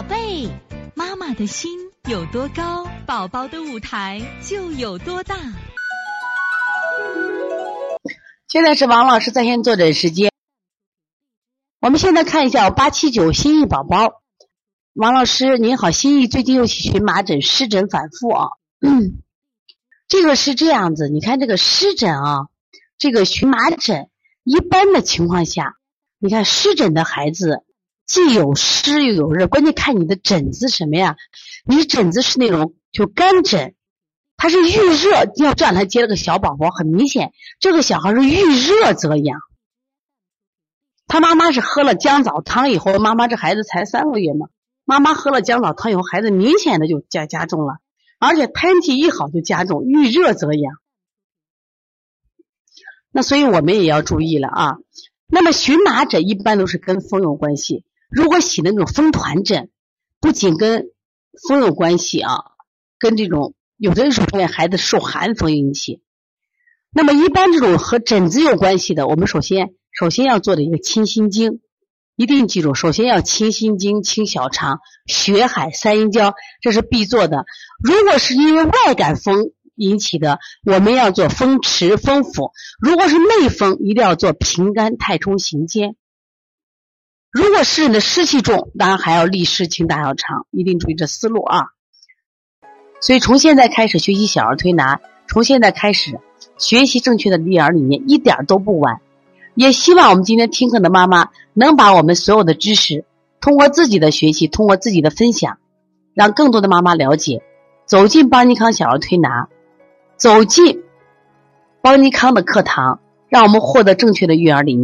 宝贝，妈妈的心有多高，宝宝的舞台就有多大。现在是王老师在线坐诊时间。我们现在看一下八七九心意宝宝，王老师您好，心意最近又起荨麻疹，湿疹反复啊。嗯，这个是这样子，你看这个湿疹啊，这个荨麻疹，一般的情况下，你看湿疹的孩子既有湿又有热，关键看你的疹子什么呀？你疹子是那种就干疹。他是遇热，要这样他接了个小宝宝，很明显，这个小孩是遇热则痒。他妈妈是喝了姜枣汤以后，妈妈这孩子才三个月嘛，妈妈喝了姜枣汤以后，孩子明显的就加加重了，而且喷嚏一好就加重，遇热则痒。那所以我们也要注意了啊。那么荨麻疹一般都是跟风有关系，如果起那种风团疹，不仅跟风有关系啊，跟这种。有的时候，孩子受寒风引起。那么，一般这种和疹子有关系的，我们首先首先要做的一个清心经，一定记住，首先要清心经、清小肠、血海、三阴交，这是必做的。如果是因为外感风引起的，我们要做风池、风府；如果是内风，一定要做平肝、太冲、行间。如果是你的湿气重，当然还要利湿、清大小肠，一定注意这思路啊。所以，从现在开始学习小儿推拿，从现在开始学习正确的育儿理念，一点都不晚。也希望我们今天听课的妈妈能把我们所有的知识，通过自己的学习，通过自己的分享，让更多的妈妈了解，走进邦尼康小儿推拿，走进邦尼康的课堂，让我们获得正确的育儿理念。